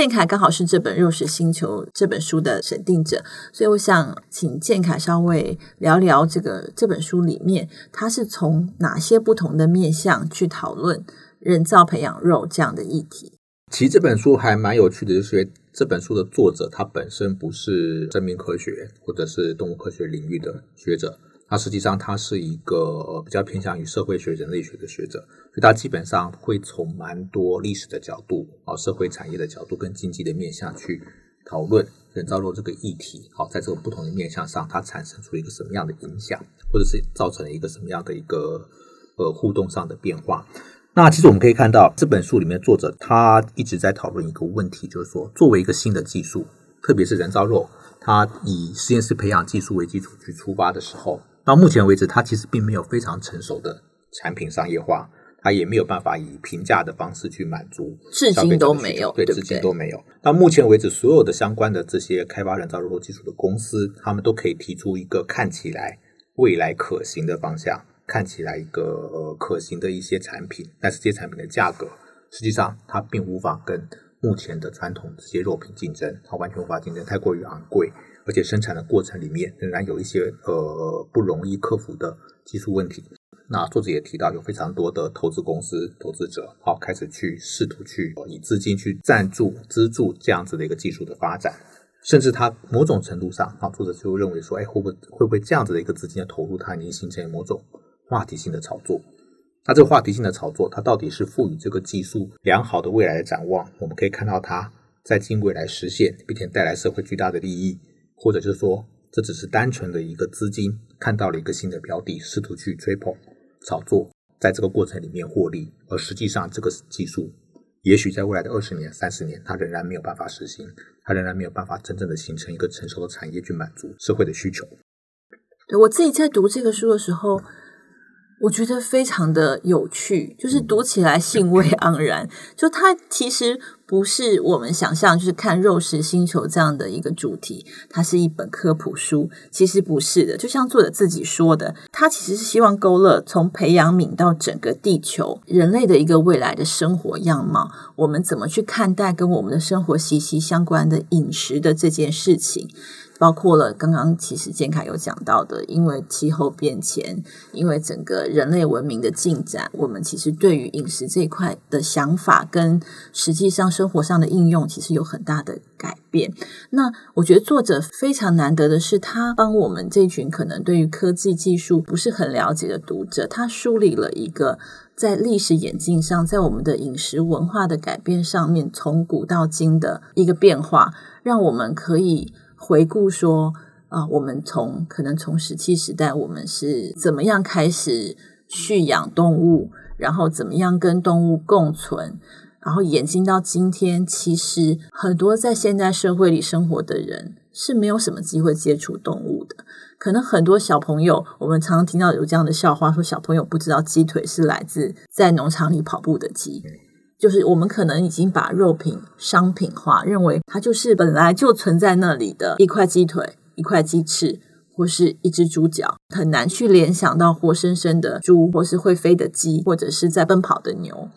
建凯刚好是这本《肉食星球》这本书的审定者，所以我想请建凯稍微聊聊这个这本书里面，它是从哪些不同的面向去讨论人造培养肉这样的议题。其实这本书还蛮有趣的，就是这本书的作者他本身不是生命科学或者是动物科学领域的学者。他实际上，他是一个比较偏向于社会学、人类学的学者，所以他基本上会从蛮多历史的角度、啊社会产业的角度跟经济的面向去讨论人造肉这个议题。好，在这个不同的面向上，它产生出一个什么样的影响，或者是造成了一个什么样的一个呃互动上的变化。那其实我们可以看到，这本书里面作者他一直在讨论一个问题，就是说，作为一个新的技术，特别是人造肉，它以实验室培养技术为基础去出发的时候。到目前为止，它其实并没有非常成熟的产品商业化，它也没有办法以平价的方式去满足，至今都没有，对，至今都没有。到目前为止，所有的相关的这些开发人造肉技术的公司，他们都可以提出一个看起来未来可行的方向，看起来一个呃可行的一些产品，但是这些产品的价格，实际上它并无法跟目前的传统这些肉品竞争，它完全无法竞争，太过于昂贵。而且生产的过程里面仍然有一些呃不容易克服的技术问题。那作者也提到，有非常多的投资公司、投资者，好开始去试图去以资金去赞助、资助这样子的一个技术的发展。甚至他某种程度上，啊，作者就认为说，哎，会不会会不会这样子的一个资金的投入，它已经形成某种话题性的炒作？那这个话题性的炒作，它到底是赋予这个技术良好的未来的展望？我们可以看到，它在近未来实现，并且带来社会巨大的利益。或者是说，这只是单纯的一个资金看到了一个新的标的，试图去追捧、炒作，在这个过程里面获利，而实际上这个技术，也许在未来的二十年、三十年，它仍然没有办法实行，它仍然没有办法真正的形成一个成熟的产业去满足社会的需求。对我自己在读这个书的时候。我觉得非常的有趣，就是读起来兴味盎然。就它其实不是我们想象，就是看《肉食星球》这样的一个主题，它是一本科普书。其实不是的，就像作者自己说的，他其实是希望勾勒从培养皿到整个地球人类的一个未来的生活样貌。我们怎么去看待跟我们的生活息息相关的饮食的这件事情？包括了刚刚其实建凯有讲到的，因为气候变迁，因为整个人类文明的进展，我们其实对于饮食这一块的想法跟实际上生活上的应用，其实有很大的改变。那我觉得作者非常难得的是，他帮我们这群可能对于科技技术不是很了解的读者，他梳理了一个在历史演进上，在我们的饮食文化的改变上面，从古到今的一个变化，让我们可以。回顾说啊，我们从可能从石器时代，我们是怎么样开始蓄养动物，然后怎么样跟动物共存，然后演进到今天，其实很多在现代社会里生活的人是没有什么机会接触动物的。可能很多小朋友，我们常常听到有这样的笑话，说小朋友不知道鸡腿是来自在农场里跑步的鸡。就是我们可能已经把肉品商品化，认为它就是本来就存在那里的一块鸡腿、一块鸡翅或是一只猪脚，很难去联想到活生生的猪，或是会飞的鸡，或者是在奔跑的牛。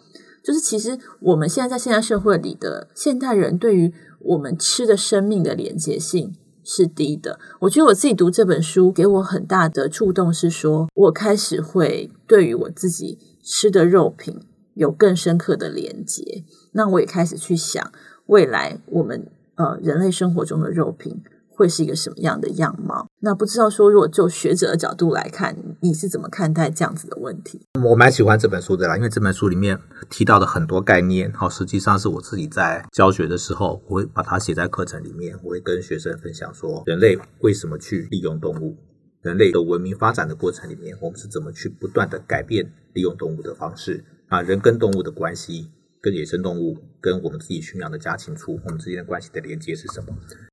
就是其实我们现在在现代社会里的现代人，对于我们吃的生命的连接性是低的。我觉得我自己读这本书给我很大的触动，是说我开始会对于我自己吃的肉品。有更深刻的连接，那我也开始去想未来我们呃人类生活中的肉品会是一个什么样的样貌。那不知道说，如果就学者的角度来看，你是怎么看待这样子的问题？我蛮喜欢这本书的啦，因为这本书里面提到的很多概念，好，实际上是我自己在教学的时候，我会把它写在课程里面，我会跟学生分享说，人类为什么去利用动物，人类的文明发展的过程里面，我们是怎么去不断的改变利用动物的方式。啊，人跟动物的关系，跟野生动物，跟我们自己驯养的家禽畜，我们之间的关系的连接是什么？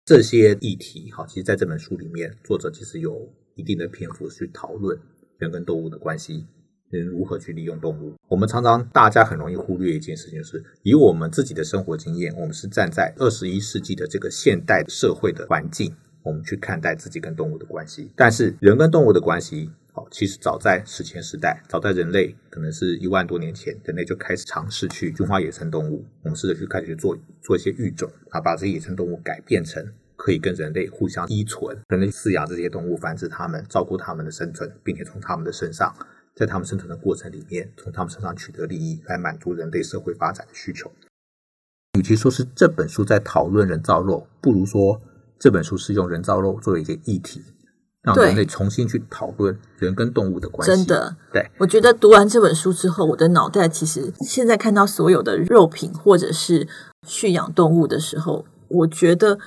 这些议题，哈，其实在这本书里面，作者其实有一定的篇幅去讨论人跟动物的关系，人如何去利用动物。我们常常大家很容易忽略一件事情，就是以我们自己的生活经验，我们是站在二十一世纪的这个现代社会的环境，我们去看待自己跟动物的关系。但是人跟动物的关系，好，其实早在史前时代，早在人类可能是一万多年前，人类就开始尝试去驯化野生动物。我们试着去开始去做做一些育种啊，把这些野生动物改变成可以跟人类互相依存，人类饲养这些动物，繁殖它们，照顾它们的生存，并且从它们的身上，在它们生存的过程里面，从它们身上取得利益，来满足人类社会发展的需求。与其说是这本书在讨论人造肉，不如说这本书是用人造肉作为一个议题。让人类重新去讨论人跟动物的关系。真的，对我觉得读完这本书之后，我的脑袋其实现在看到所有的肉品或者是驯养动物的时候，我觉得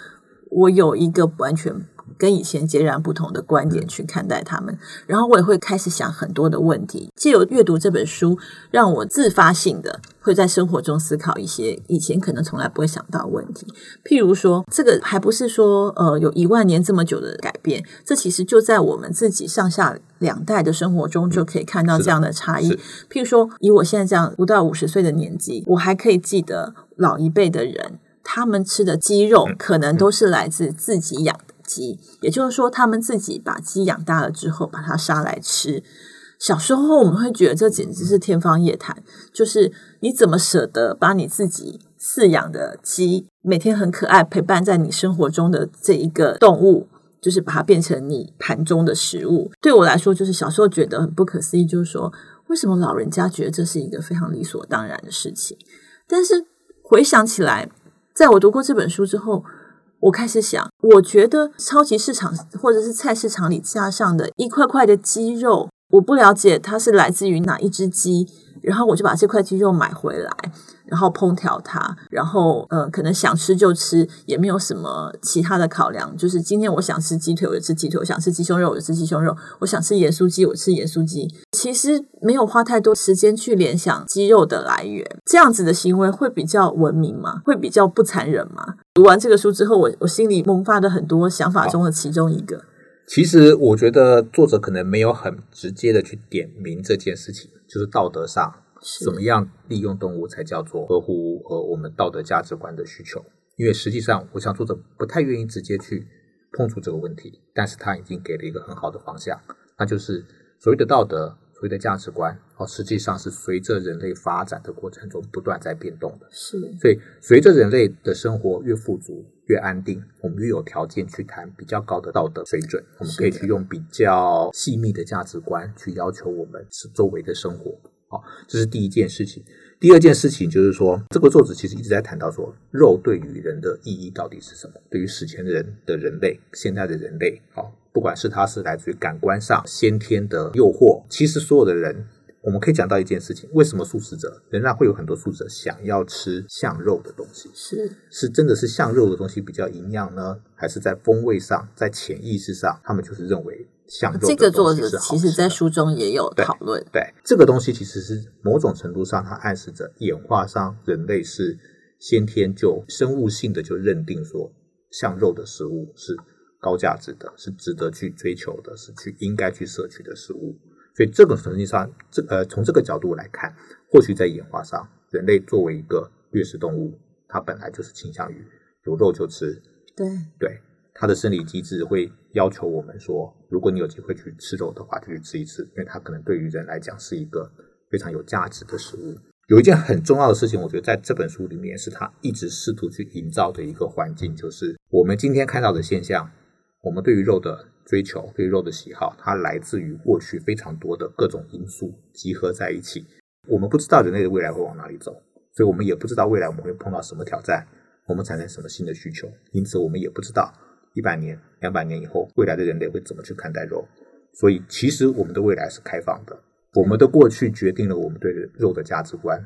我有一个完全。跟以前截然不同的观点去看待他们，然后我也会开始想很多的问题。借由阅读这本书，让我自发性的会在生活中思考一些以前可能从来不会想到问题。譬如说，这个还不是说呃有一万年这么久的改变，这其实就在我们自己上下两代的生活中就可以看到这样的差异。譬如说，以我现在这样不到五十岁的年纪，我还可以记得老一辈的人，他们吃的鸡肉可能都是来自自己养的。鸡，也就是说，他们自己把鸡养大了之后，把它杀来吃。小时候我们会觉得这简直是天方夜谭，就是你怎么舍得把你自己饲养的鸡，每天很可爱陪伴在你生活中的这一个动物，就是把它变成你盘中的食物？对我来说，就是小时候觉得很不可思议，就是说，为什么老人家觉得这是一个非常理所当然的事情？但是回想起来，在我读过这本书之后。我开始想，我觉得超级市场或者是菜市场里架上的一块块的鸡肉，我不了解它是来自于哪一只鸡，然后我就把这块鸡肉买回来。然后烹调它，然后呃，可能想吃就吃，也没有什么其他的考量。就是今天我想吃鸡腿，我就吃鸡腿；我想吃鸡胸肉，我就吃鸡胸肉；我想吃盐酥鸡，我吃盐酥鸡。其实没有花太多时间去联想肌肉的来源，这样子的行为会比较文明吗？会比较不残忍吗？读完这个书之后，我我心里萌发的很多想法中的其中一个，其实我觉得作者可能没有很直接的去点明这件事情，就是道德上。怎么样利用动物才叫做合乎呃我们道德价值观的需求？因为实际上，我想作者不太愿意直接去碰触这个问题，但是他已经给了一个很好的方向，那就是所谓的道德、所谓的价值观，哦，实际上是随着人类发展的过程中不断在变动的。是，所以随着人类的生活越富足、越安定，我们越有条件去谈比较高的道德水准，我们可以去用比较细密的价值观去要求我们是周围的生活。好，这是第一件事情。第二件事情就是说，这个作者其实一直在谈到说，肉对于人的意义到底是什么？对于史前人的人类，现代的人类，好，不管是它是来自于感官上先天的诱惑，其实所有的人，我们可以讲到一件事情：为什么素食者仍然会有很多素食者想要吃像肉的东西？是是真的是像肉的东西比较营养呢，还是在风味上，在潜意识上，他们就是认为？像这个作者其实，在书中也有讨论。对这个东西，其实是某种程度上，它暗示着演化上人类是先天就生物性的就认定说，像肉的食物是高价值的，是值得去追求的，是去应该去摄取的食物。所以这个实际上，这呃从这个角度来看，或许在演化上，人类作为一个掠食动物，它本来就是倾向于有肉就吃。对对。它的生理机制会要求我们说，如果你有机会去吃肉的话，就去吃一次，因为它可能对于人来讲是一个非常有价值的食物。有一件很重要的事情，我觉得在这本书里面是他一直试图去营造的一个环境，就是我们今天看到的现象，我们对于肉的追求、对于肉的喜好，它来自于过去非常多的各种因素集合在一起。我们不知道人类的未来会往哪里走，所以我们也不知道未来我们会碰到什么挑战，我们产生什么新的需求，因此我们也不知道。一百年、两百年以后，未来的人类会怎么去看待肉？所以，其实我们的未来是开放的。我们的过去决定了我们对肉的价值观，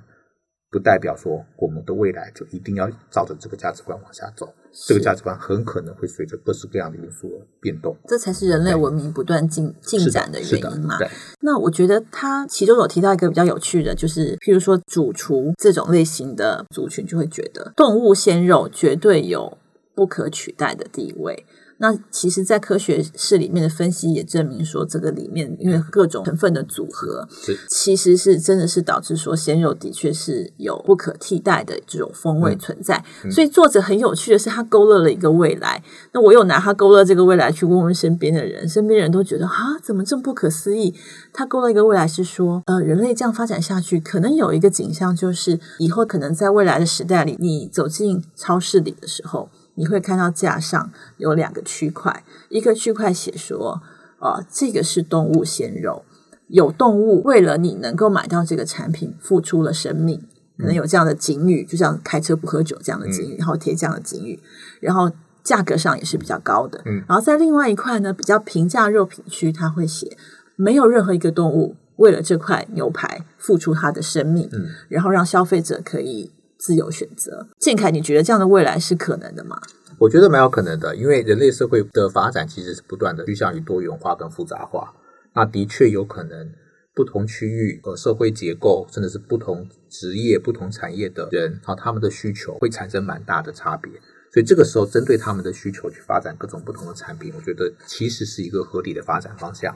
不代表说我们的未来就一定要照着这个价值观往下走。这个价值观很可能会随着各式各样的因素而变动。这才是人类文明不断进进展的原因嘛？那我觉得他其中有提到一个比较有趣的，就是譬如说主厨这种类型的族群，就会觉得动物鲜肉绝对有。不可取代的地位，那其实，在科学室里面的分析也证明说，这个里面因为各种成分的组合，其实是真的是导致说鲜肉的确是有不可替代的这种风味存在。所以作者很有趣的是，他勾勒了一个未来。那我又拿他勾勒这个未来去问问身边的人，身边人都觉得啊，怎么这么不可思议？他勾勒一个未来是说，呃，人类这样发展下去，可能有一个景象，就是以后可能在未来的时代里，你走进超市里的时候。你会看到架上有两个区块，一个区块写说，呃，这个是动物鲜肉，有动物为了你能够买到这个产品付出了生命，可能有这样的警语，就像开车不喝酒这样的警语，然后贴这样的警语，然后价格上也是比较高的。嗯，然后在另外一块呢，比较平价肉品区，它会写没有任何一个动物为了这块牛排付出它的生命，嗯，然后让消费者可以。自由选择，建凯，你觉得这样的未来是可能的吗？我觉得蛮有可能的，因为人类社会的发展其实是不断的趋向于多元化跟复杂化。那的确有可能，不同区域和社会结构，甚至是不同职业、不同产业的人啊，他们的需求会产生蛮大的差别。所以这个时候，针对他们的需求去发展各种不同的产品，我觉得其实是一个合理的发展方向。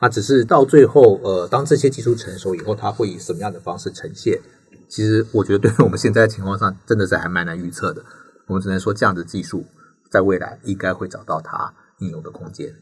那只是到最后，呃，当这些技术成熟以后，它会以什么样的方式呈现？其实我觉得，对于我们现在的情况上，真的是还蛮难预测的。我们只能说，这样的技术在未来应该会找到它应用的空间。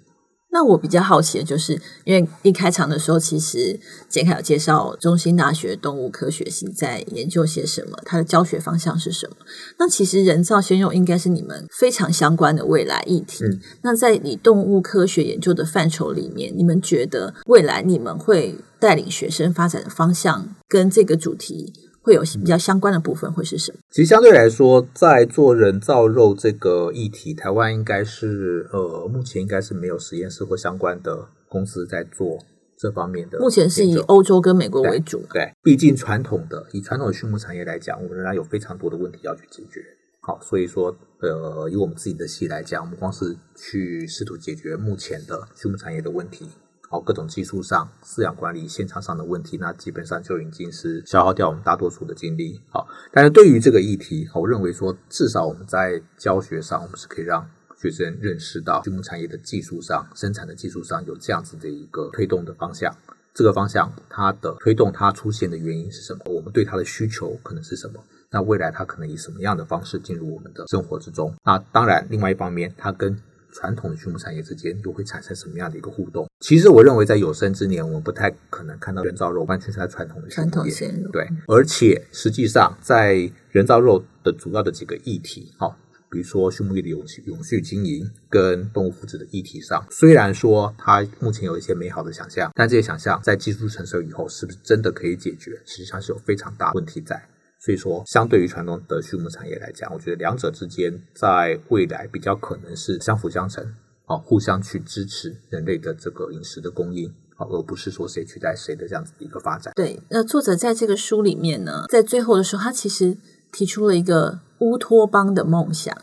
那我比较好奇的就是，因为一开场的时候，其实杰凯有介绍中兴大学动物科学系在研究些什么，它的教学方向是什么。那其实人造鲜肉应该是你们非常相关的未来议题。嗯，那在你动物科学研究的范畴里面，你们觉得未来你们会带领学生发展的方向跟这个主题？会有比较相关的部分会是什么？其实相对来说，在做人造肉这个议题，台湾应该是呃，目前应该是没有实验室或相关的公司在做这方面的。目前是以欧洲跟美国为主。对，毕竟传统的以传统的畜牧产业来讲，我们仍然有非常多的问题要去解决。好，所以说呃，以我们自己的系来讲，我们光是去试图解决目前的畜牧产业的问题。好，各种技术上、饲养管理、现场上的问题，那基本上就已经是消耗掉我们大多数的精力。好，但是对于这个议题，我认为说，至少我们在教学上，我们是可以让学生认识到畜牧产业的技术上、生产的技术上有这样子的一个推动的方向。这个方向它的推动它出现的原因是什么？我们对它的需求可能是什么？那未来它可能以什么样的方式进入我们的生活之中？那当然，另外一方面，它跟传统的畜牧产业之间又会产生什么样的一个互动？其实我认为，在有生之年，我们不太可能看到人造肉完全是在传统的传统鲜肉。对，而且实际上，在人造肉的主要的几个议题，哈，比如说畜牧业的永续、永续经营跟动物福祉的议题上，虽然说它目前有一些美好的想象，但这些想象在技术成熟以后，是不是真的可以解决？实际上是有非常大问题在。所以说，相对于传统的畜牧产业来讲，我觉得两者之间在未来比较可能是相辅相成，啊，互相去支持人类的这个饮食的供应，啊，而不是说谁取代谁的这样子的一个发展。对，那作者在这个书里面呢，在最后的时候，他其实提出了一个乌托邦的梦想，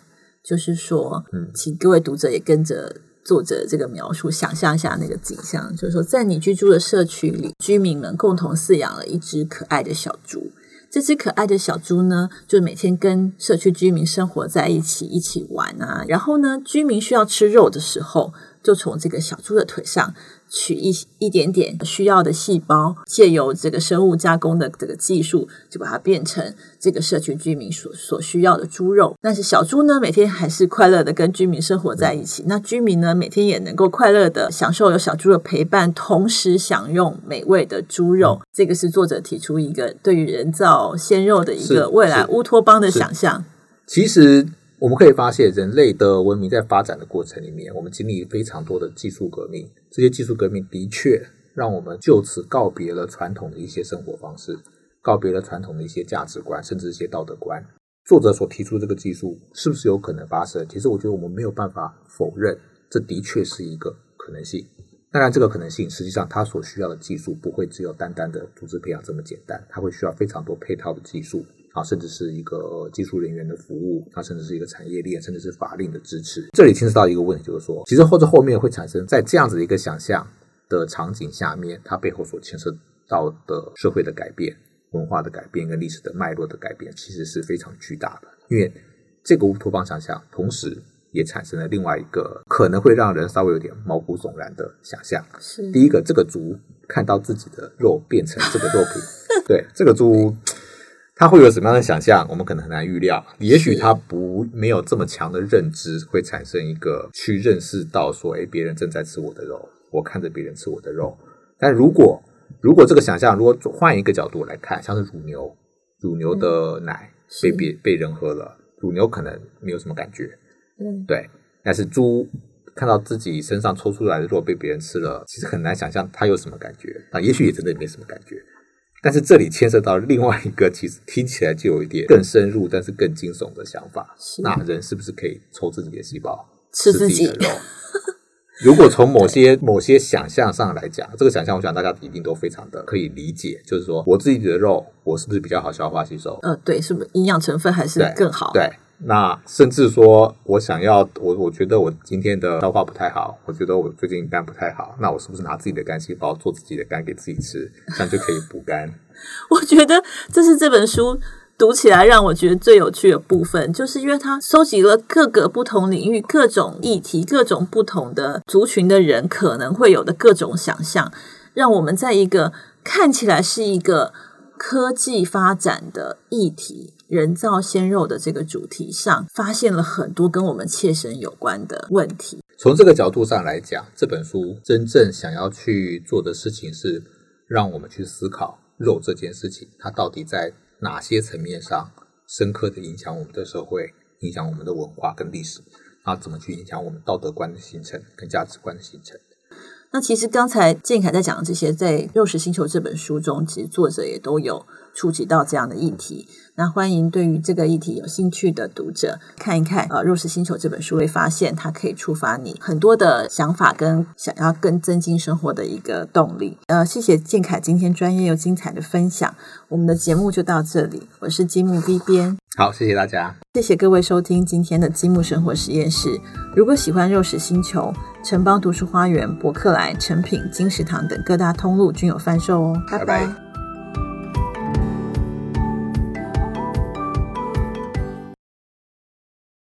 就是说，嗯，请各位读者也跟着作者这个描述，想象一下那个景象，就是说，在你居住的社区里，居民们共同饲养了一只可爱的小猪。这只可爱的小猪呢，就每天跟社区居民生活在一起，一起玩啊。然后呢，居民需要吃肉的时候，就从这个小猪的腿上。取一一点点需要的细胞，借由这个生物加工的这个技术，就把它变成这个社区居民所所需要的猪肉。但是小猪呢，每天还是快乐的跟居民生活在一起。那居民呢，每天也能够快乐的享受有小猪的陪伴，同时享用美味的猪肉。这个是作者提出一个对于人造鲜肉的一个未来乌托邦的想象。其实。我们可以发现，人类的文明在发展的过程里面，我们经历非常多的技术革命。这些技术革命的确让我们就此告别了传统的一些生活方式，告别了传统的一些价值观，甚至一些道德观。作者所提出这个技术是不是有可能发生？其实，我觉得我们没有办法否认，这的确是一个可能性。当然，这个可能性实际上它所需要的技术不会只有单单的组织培养这么简单，它会需要非常多配套的技术。啊，甚至是一个技术人员的服务，它甚至是一个产业链，甚至是法令的支持。这里牵涉到一个问题，就是说，其实或者后面会产生在这样子的一个想象的场景下面，它背后所牵涉到的社会的改变、文化的改变跟历史的脉络的改变，其实是非常巨大的。因为这个乌托邦想象，同时也产生了另外一个可能会让人稍微有点毛骨悚然的想象。是第一个，这个猪看到自己的肉变成这个肉品，对这个猪，它会有什么样的想象？我们可能很难预料。也许他不没有这么强的认知，会产生一个去认识到说，哎，别人正在吃我的肉，我看着别人吃我的肉。但如果如果这个想象，如果换一个角度来看，像是乳牛，乳牛的奶被别被人喝了，乳牛可能没有什么感觉，嗯对，但是猪看到自己身上抽出来的肉被别人吃了，其实很难想象它有什么感觉啊，也许也真的没什么感觉。但是这里牵涉到另外一个，其实听起来就有一点更深入，但是更惊悚的想法。是那人是不是可以抽自己的细胞，吃自己的肉？如果从某些某些想象上来讲，这个想象我想大家一定都非常的可以理解，就是说我自己的肉，我是不是比较好消化吸收？呃，对，是不是营养成分还是更好？对，那甚至说我想要我我觉得我今天的消化不太好，我觉得我最近肝不太好，那我是不是拿自己的肝细胞做自己的肝给自己吃，这样就可以补肝？我觉得这是这本书读起来让我觉得最有趣的部分，就是因为它收集了各个不同领域、各种议题、各种不同的族群的人可能会有的各种想象，让我们在一个看起来是一个科技发展的议题。人造鲜肉的这个主题上，发现了很多跟我们切身有关的问题。从这个角度上来讲，这本书真正想要去做的事情是让我们去思考肉这件事情，它到底在哪些层面上深刻的影响我们的社会，影响我们的文化跟历史，啊，怎么去影响我们道德观的形成跟价值观的形成。那其实刚才建凯在讲的这些，在《肉食星球》这本书中，其实作者也都有触及到这样的议题。那欢迎对于这个议题有兴趣的读者看一看，呃，《肉食星球》这本书，会发现它可以触发你很多的想法，跟想要更增进生活的一个动力。呃，谢谢建凯今天专业又精彩的分享。我们的节目就到这里，我是积木 B 编。好，谢谢大家。谢谢各位收听今天的积木生活实验室。如果喜欢肉食星球，城邦读书花园、博客来、成品、金石堂等各大通路均有贩售哦。拜拜拜